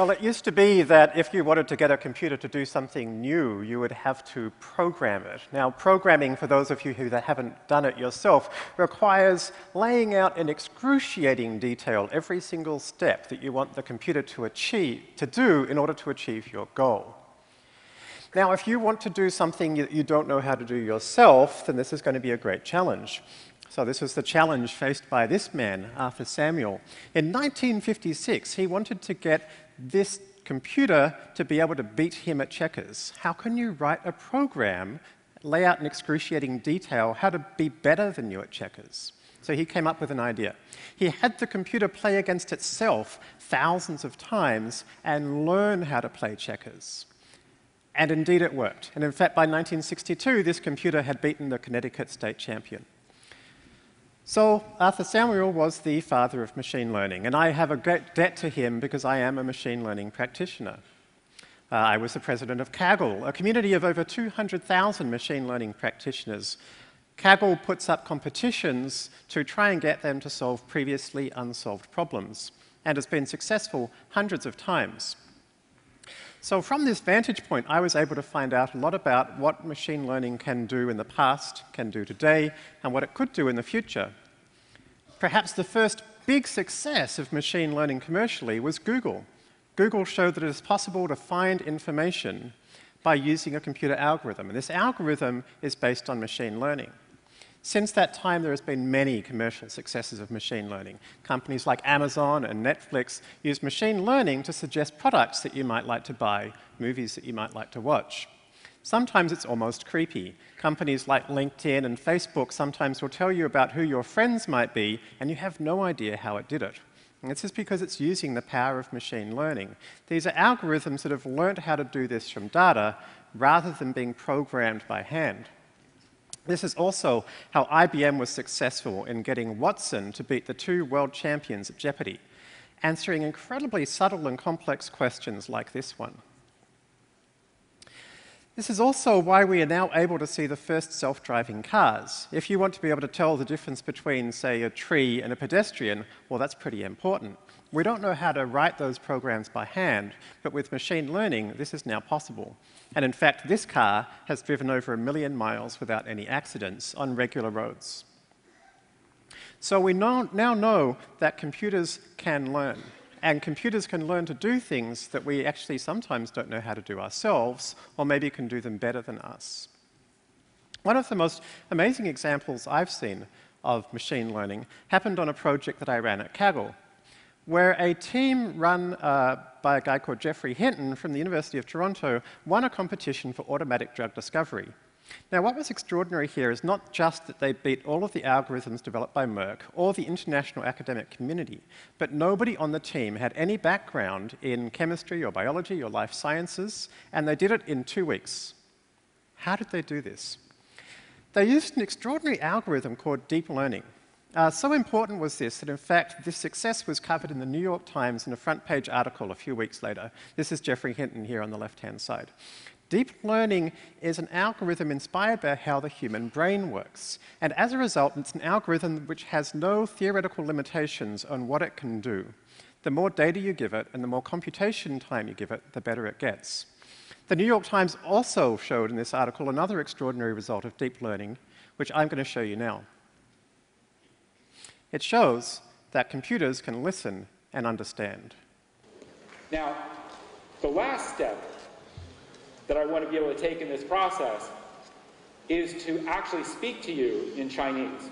Well, it used to be that if you wanted to get a computer to do something new, you would have to program it. Now, programming, for those of you who haven't done it yourself, requires laying out in excruciating detail every single step that you want the computer to achieve, to do in order to achieve your goal. Now, if you want to do something that you don't know how to do yourself, then this is going to be a great challenge. So this was the challenge faced by this man, Arthur Samuel. In 1956, he wanted to get this computer to be able to beat him at checkers. How can you write a program, lay out in excruciating detail how to be better than you at checkers? So he came up with an idea. He had the computer play against itself thousands of times and learn how to play checkers. And indeed it worked. And in fact, by 1962, this computer had beaten the Connecticut state champion. So Arthur Samuel was the father of machine learning, and I have a great debt to him because I am a machine learning practitioner. Uh, I was the president of Kaggle, a community of over 200,000 machine learning practitioners. Kaggle puts up competitions to try and get them to solve previously unsolved problems, and has been successful hundreds of times. So from this vantage point, I was able to find out a lot about what machine learning can do in the past, can do today, and what it could do in the future. Perhaps the first big success of machine learning commercially was Google. Google showed that it is possible to find information by using a computer algorithm, and this algorithm is based on machine learning. Since that time, there has been many commercial successes of machine learning. Companies like Amazon and Netflix use machine learning to suggest products that you might like to buy, movies that you might like to watch. Sometimes it's almost creepy. Companies like LinkedIn and Facebook sometimes will tell you about who your friends might be, and you have no idea how it did it. And this is because it's using the power of machine learning. These are algorithms that have learned how to do this from data rather than being programmed by hand. This is also how IBM was successful in getting Watson to beat the two world champions at Jeopardy, answering incredibly subtle and complex questions like this one. This is also why we are now able to see the first self-driving cars. If you want to be able to tell the difference between, say, a tree and a pedestrian, well, that's pretty important. We don't know how to write those programs by hand, but with machine learning, this is now possible. And in fact, this car has driven over a million miles without any accidents on regular roads. So we now know that computers can learn. And computers can learn to do things that we actually sometimes don't know how to do ourselves, or maybe can do them better than us. One of the most amazing examples I've seen of machine learning happened on a project that I ran at Kaggle where a team run uh, by a guy called Geoffrey Hinton from the University of Toronto won a competition for automatic drug discovery. Now, what was extraordinary here is not just that they beat all of the algorithms developed by Merck or the international academic community, but nobody on the team had any background in chemistry or biology or life sciences, and they did it in two weeks. How did they do this? They used an extraordinary algorithm called deep learning. Uh, so important was this that, in fact, this success was covered in the New York Times in a front page article a few weeks later. This is Geoffrey Hinton here on the left-hand side. Deep learning is an algorithm inspired by how the human brain works. And as a result, it's an algorithm which has no theoretical limitations on what it can do. The more data you give it and the more computation time you give it, the better it gets. The New York Times also showed in this article another extraordinary result of deep learning, which I'm going to show you now. It shows that computers can listen and understand. Now, the last step that I want to be able to take in this process is to actually speak to you in Chinese.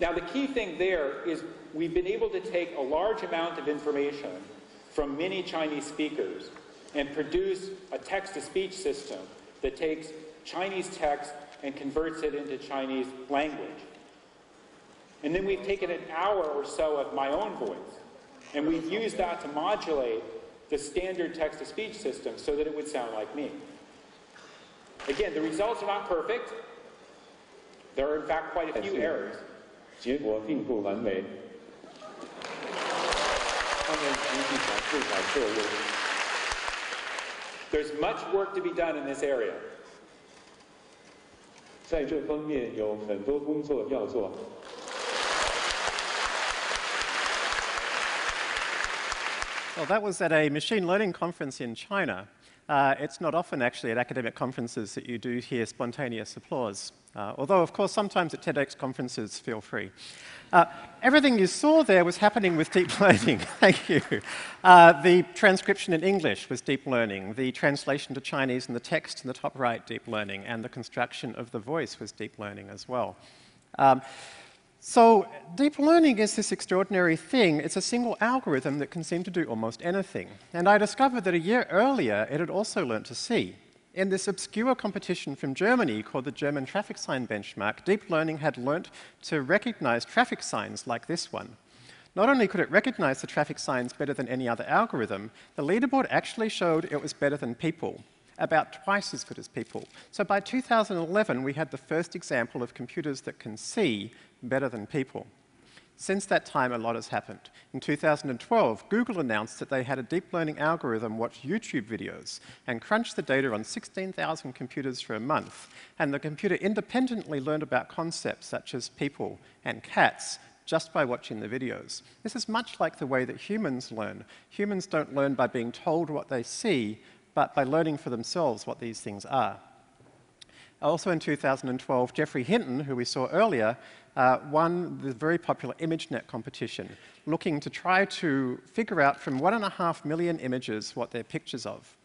Now, the key thing there is we've been able to take a large amount of information from many Chinese speakers and produce a text-to-speech system that takes Chinese text and converts it into Chinese language. And then we've taken an hour or so of my own voice, and we've used that to modulate the standard text-to-speech system so that it would sound like me. Again, the results are not perfect. There are, in fact, quite a few errors. There's much work to be done in this area. 在这方面有很多工作要做。 Well, that was at a machine learning conference in China. Uh, it's not often, actually, at academic conferences that you do hear spontaneous applause. Uh, although, of course, sometimes at TEDx conferences, feel free. Uh, everything you saw there was happening with deep learning. Thank you. Uh, the transcription in English was deep learning. The translation to Chinese and the text in the top right, deep learning. And the construction of the voice was deep learning as well. Um, so deep learning is this extraordinary thing. It's a single algorithm that can seem to do almost anything. And I discovered that a year earlier, it had also learned to see. In this obscure competition from Germany called the German Traffic Sign Benchmark, deep learning had learnt to recognize traffic signs like this one. Not only could it recognize the traffic signs better than any other algorithm, the leaderboard actually showed it was better than people about twice as good as people. So by 2011, we had the first example of computers that can see better than people. Since that time, a lot has happened. In 2012, Google announced that they had a deep learning algorithm watch YouTube videos and crunch the data on 16,000 computers for a month. And the computer independently learned about concepts such as people and cats just by watching the videos. This is much like the way that humans learn. Humans don't learn by being told what they see, but by learning for themselves what these things are. Also in 2012, Geoffrey Hinton, who we saw earlier, uh, won the very popular ImageNet competition, looking to try to figure out from one and a half million images what they're pictures of.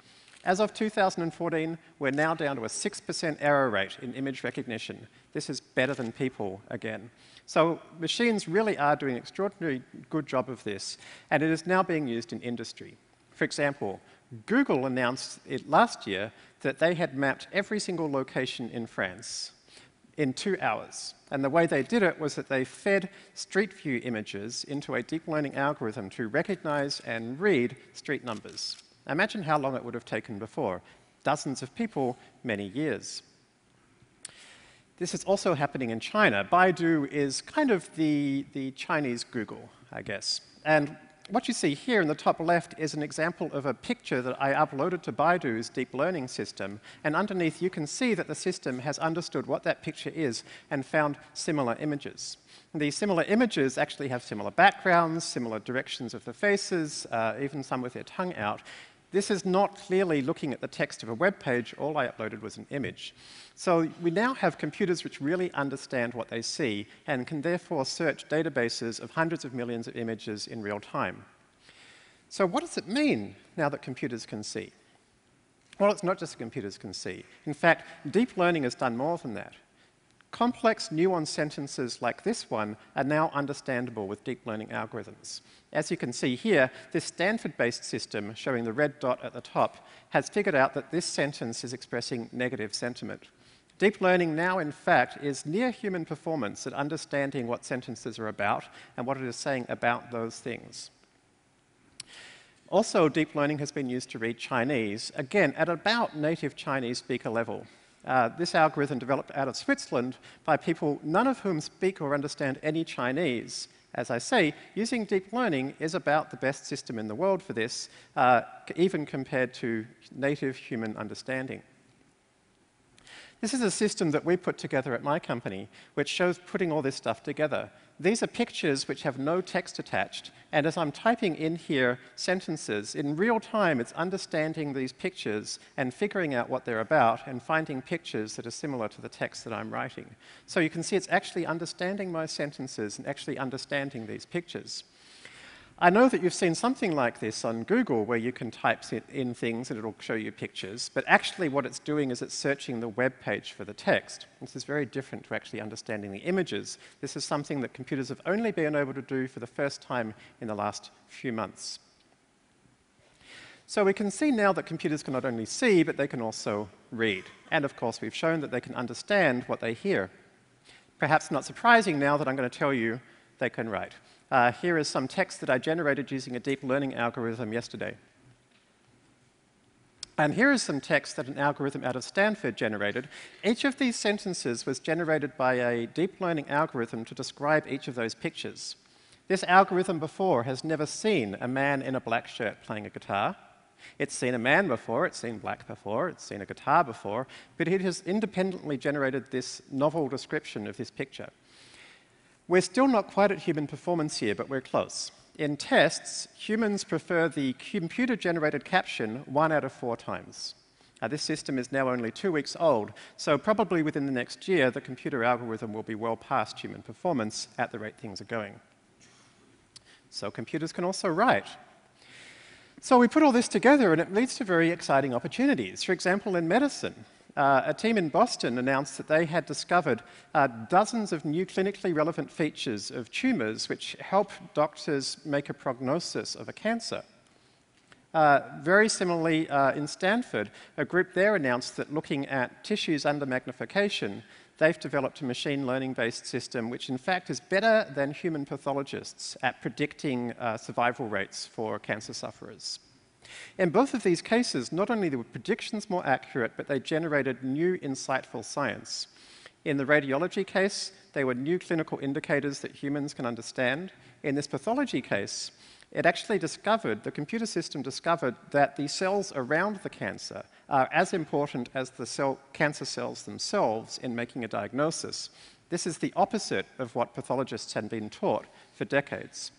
As of 2014, we're now down to a 6% error rate in image recognition. This is better than people again. So machines really are doing an extraordinarily good job of this, and it is now being used in industry. For example, Google announced it last year that they had mapped every single location in France in two hours. And the way they did it was that they fed Street View images into a deep learning algorithm to recognize and read street numbers. Imagine how long it would have taken before. Dozens of people, many years. This is also happening in China. Baidu is kind of the, the Chinese Google, I guess. And what you see here in the top left is an example of a picture that I uploaded to Baidu's deep learning system. And underneath, you can see that the system has understood what that picture is and found similar images. These similar images actually have similar backgrounds, similar directions of the faces, uh, even some with their tongue out. This is not clearly looking at the text of a web page. All I uploaded was an image. So we now have computers which really understand what they see and can therefore search databases of hundreds of millions of images in real time. So what does it mean now that computers can see? Well, it's not just that computers can see. In fact, deep learning has done more than that. Complex, nuanced sentences like this one are now understandable with deep learning algorithms. As you can see here, this Stanford-based system, showing the red dot at the top, has figured out that this sentence is expressing negative sentiment. Deep learning now, in fact, is near human performance at understanding what sentences are about and what it is saying about those things. Also, deep learning has been used to read Chinese, again, at about native Chinese speaker level. Uh, this algorithm developed out of Switzerland by people, none of whom speak or understand any Chinese. As I say, using deep learning is about the best system in the world for this, uh, even compared to native human understanding. This is a system that we put together at my company, which shows putting all this stuff together. These are pictures which have no text attached, and as I'm typing in here sentences, in real time it's understanding these pictures and figuring out what they're about and finding pictures that are similar to the text that I'm writing. So you can see it's actually understanding my sentences and actually understanding these pictures. I know that you've seen something like this on Google where you can type in things and it'll show you pictures, but actually what it's doing is it's searching the web page for the text. This is very different to actually understanding the images. This is something that computers have only been able to do for the first time in the last few months. So we can see now that computers can not only see, but they can also read. And of course, we've shown that they can understand what they hear. Perhaps not surprising now that I'm going to tell you they can write. Uh, here is some text that I generated using a deep learning algorithm yesterday. And here is some text that an algorithm out of Stanford generated. Each of these sentences was generated by a deep learning algorithm to describe each of those pictures. This algorithm before has never seen a man in a black shirt playing a guitar. It's seen a man before, it's seen black before, it's seen a guitar before, but it has independently generated this novel description of this picture. We're still not quite at human performance here, but we're close. In tests, humans prefer the computer-generated caption one out of four times. Uh, this system is now only two weeks old, so probably within the next year, the computer algorithm will be well past human performance at the rate things are going. So computers can also write. So we put all this together, and it leads to very exciting opportunities. For example, in medicine, uh, a team in Boston announced that they had discovered uh, dozens of new clinically relevant features of tumors which help doctors make a prognosis of a cancer. Uh, very similarly, uh, in Stanford, a group there announced that looking at tissues under magnification, they've developed a machine learning-based system which in fact is better than human pathologists at predicting uh, survival rates for cancer sufferers. In both of these cases, not only were predictions more accurate, but they generated new insightful science. In the radiology case, they were new clinical indicators that humans can understand. In this pathology case, it actually discovered, the computer system discovered that the cells around the cancer are as important as the cell, cancer cells themselves in making a diagnosis. This is the opposite of what pathologists had been taught for decades.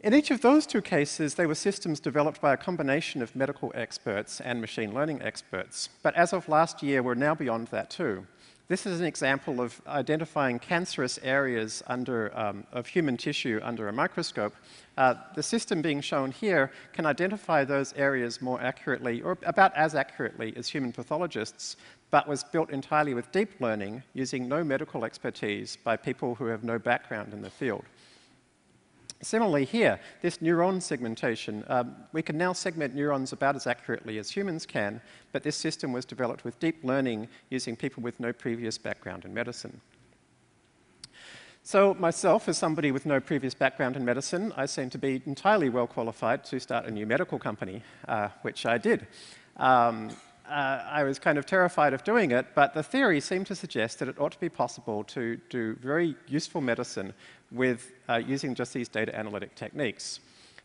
In each of those two cases, they were systems developed by a combination of medical experts and machine learning experts. But as of last year, we're now beyond that too. This is an example of identifying cancerous areas under, um, of human tissue under a microscope. Uh, the system being shown here can identify those areas more accurately, or about as accurately as human pathologists, but was built entirely with deep learning using no medical expertise by people who have no background in the field. Similarly here, this neuron segmentation, um, we can now segment neurons about as accurately as humans can, but this system was developed with deep learning using people with no previous background in medicine. So myself, as somebody with no previous background in medicine, I seem to be entirely well qualified to start a new medical company, uh, which I did. Um, uh, I was kind of terrified of doing it, but the theory seemed to suggest that it ought to be possible to do very useful medicine with uh, using just these data analytic techniques.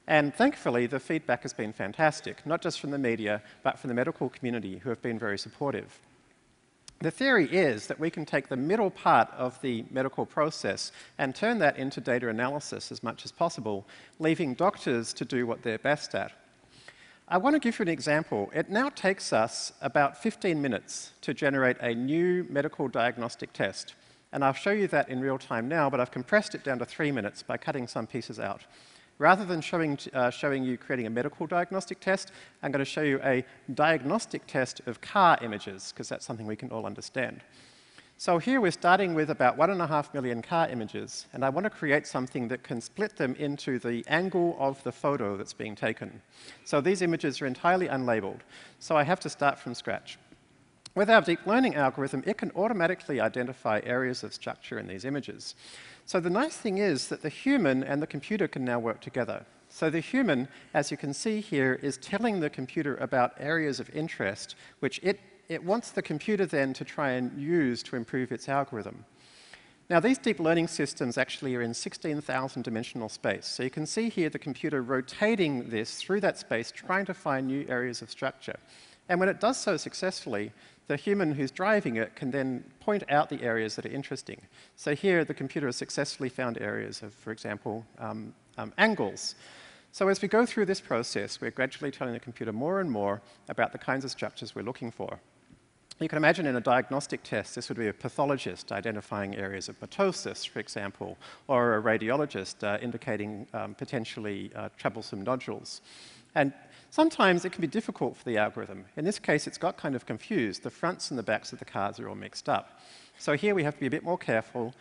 And thankfully, the feedback has been fantastic, not just from the media, but from the medical community who have been very supportive. The theory is that we can take the middle part of the medical process and turn that into data analysis as much as possible, leaving doctors to do what they're best at. I want to give you an example. It now takes us about 15 minutes to generate a new medical diagnostic test. And I'll show you that in real time now, but I've compressed it down to three minutes by cutting some pieces out. Rather than showing, uh, showing you creating a medical diagnostic test, I'm going to show you a diagnostic test of car images, because that's something we can all understand. So here we're starting with about one and a half million car images, and I want to create something that can split them into the angle of the photo that's being taken. So these images are entirely unlabeled, so I have to start from scratch. With our deep learning algorithm, it can automatically identify areas of structure in these images. So the nice thing is that the human and the computer can now work together. So the human, as you can see here, is telling the computer about areas of interest, which it it wants the computer then to try and use to improve its algorithm. Now, these deep learning systems actually are in 16,000 dimensional space. So you can see here the computer rotating this through that space, trying to find new areas of structure. And when it does so successfully, the human who's driving it can then point out the areas that are interesting. So here, the computer has successfully found areas of, for example, um, um, angles. So as we go through this process, we're gradually telling the computer more and more about the kinds of structures we're looking for. You can imagine in a diagnostic test, this would be a pathologist identifying areas of mitosis, for example, or a radiologist uh, indicating um, potentially uh, troublesome nodules. And sometimes it can be difficult for the algorithm. In this case, it's got kind of confused. The fronts and the backs of the cars are all mixed up. So here we have to be a bit more careful,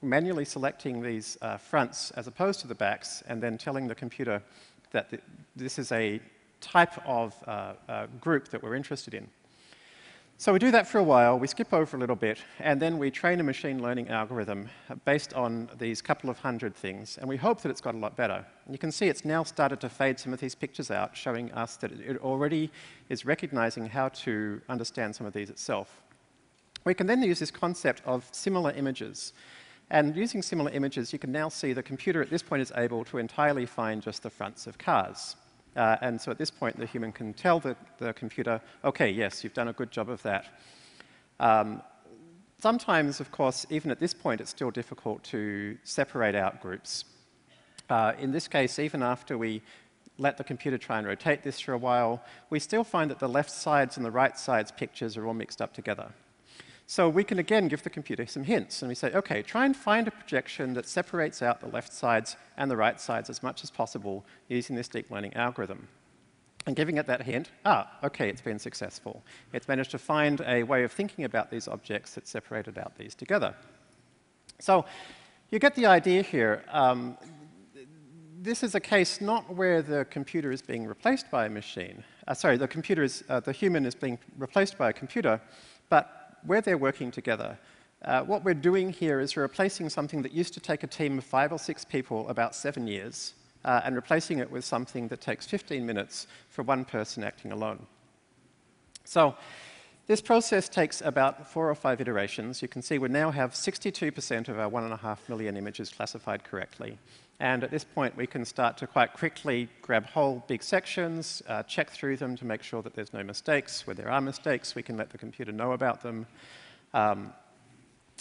manually selecting these uh, fronts as opposed to the backs, and then telling the computer that th this is a type of uh, uh, group that we're interested in. So we do that for a while, we skip over a little bit, and then we train a machine learning algorithm based on these couple of hundred things, and we hope that it's got a lot better. And you can see it's now started to fade some of these pictures out, showing us that it already is recognizing how to understand some of these itself. We can then use this concept of similar images. And using similar images, you can now see the computer at this point is able to entirely find just the fronts of cars. Uh, and so at this point, the human can tell the, the computer, okay, yes, you've done a good job of that. Um, sometimes, of course, even at this point, it's still difficult to separate out groups. Uh, in this case, even after we let the computer try and rotate this for a while, we still find that the left sides and the right sides pictures are all mixed up together. So we can again give the computer some hints, and we say, okay, try and find a projection that separates out the left sides and the right sides as much as possible using this deep learning algorithm. And giving it that hint, ah, okay, it's been successful. It's managed to find a way of thinking about these objects that separated out these together. So you get the idea here. Um, this is a case not where the computer is being replaced by a machine. Uh, sorry, the computer is, uh, the human is being replaced by a computer, but where they're working together. Uh, what we're doing here is replacing something that used to take a team of five or six people about seven years, uh, and replacing it with something that takes 15 minutes for one person acting alone. So this process takes about four or five iterations. You can see we now have 62% of our one and a half million images classified correctly. And at this point, we can start to quite quickly grab whole big sections, uh, check through them to make sure that there's no mistakes. Where there are mistakes, we can let the computer know about them. Um,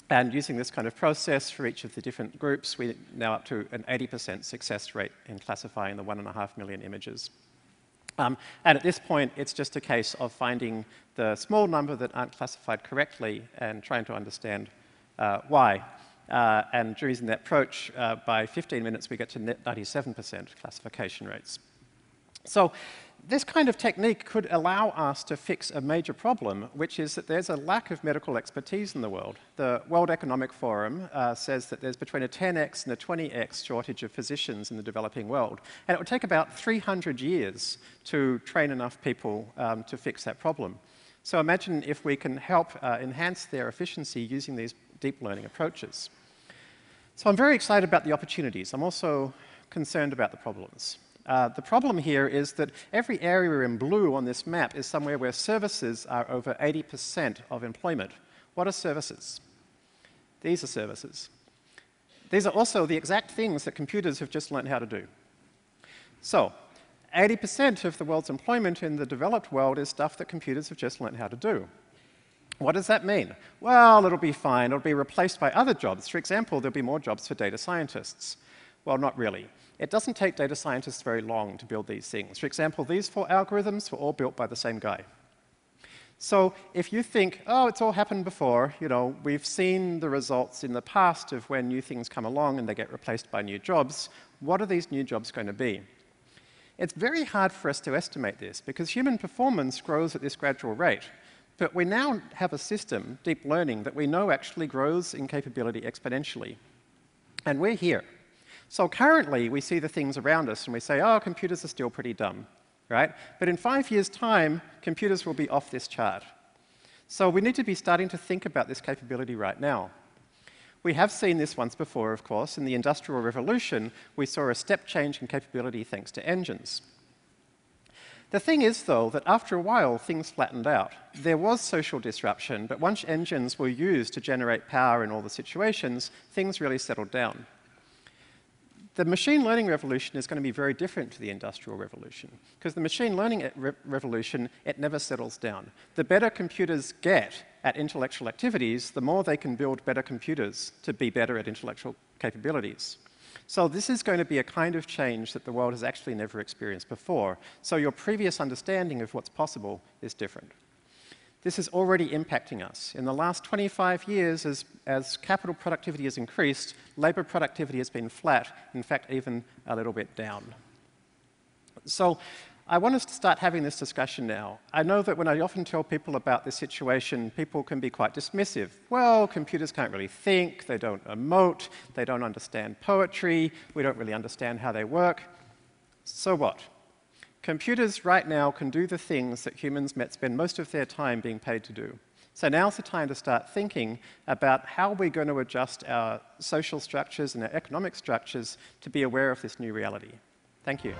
and using this kind of process for each of the different groups, we're now up to an 80% success rate in classifying the one and a half million images. Um, and at this point, it's just a case of finding the small number that aren't classified correctly and trying to understand uh, why. Uh, and using that approach, uh, by 15 minutes, we get to 97% classification rates. So this kind of technique could allow us to fix a major problem, which is that there's a lack of medical expertise in the world. The World Economic Forum uh, says that there's between a 10x and a 20x shortage of physicians in the developing world. And it would take about 300 years to train enough people um, to fix that problem. So imagine if we can help uh, enhance their efficiency using these deep learning approaches. So I'm very excited about the opportunities. I'm also concerned about the problems. Uh, the problem here is that every area in blue on this map is somewhere where services are over 80% of employment. What are services? These are services. These are also the exact things that computers have just learned how to do. So 80% of the world's employment in the developed world is stuff that computers have just learned how to do. What does that mean? Well, it'll be fine. It'll be replaced by other jobs. For example, there'll be more jobs for data scientists. Well, not really. It doesn't take data scientists very long to build these things. For example, these four algorithms were all built by the same guy. So if you think, oh, it's all happened before, you know, we've seen the results in the past of when new things come along and they get replaced by new jobs, what are these new jobs going to be? It's very hard for us to estimate this because human performance grows at this gradual rate. But we now have a system, deep learning, that we know actually grows in capability exponentially. And we're here. So currently, we see the things around us and we say, oh, computers are still pretty dumb, right? But in five years' time, computers will be off this chart. So we need to be starting to think about this capability right now. We have seen this once before, of course. In the Industrial Revolution, we saw a step change in capability thanks to engines. The thing is, though, that after a while, things flattened out. There was social disruption, but once engines were used to generate power in all the situations, things really settled down. The machine learning revolution is going to be very different to the industrial revolution, because the machine learning eh, re revolution, it never settles down. The better computers get at intellectual activities, the more they can build better computers to be better at intellectual capabilities. So this is going to be a kind of change that the world has actually never experienced before. So your previous understanding of what's possible is different. This is already impacting us. In the last 25 years, as, as capital productivity has increased, labor productivity has been flat, in fact, even a little bit down. So I want us to start having this discussion now. I know that when I often tell people about this situation, people can be quite dismissive. Well, computers can't really think, they don't emote, they don't understand poetry, we don't really understand how they work. So what? Computers right now can do the things that humans spend most of their time being paid to do. So now's the time to start thinking about how we're going to adjust our social structures and our economic structures to be aware of this new reality. Thank you.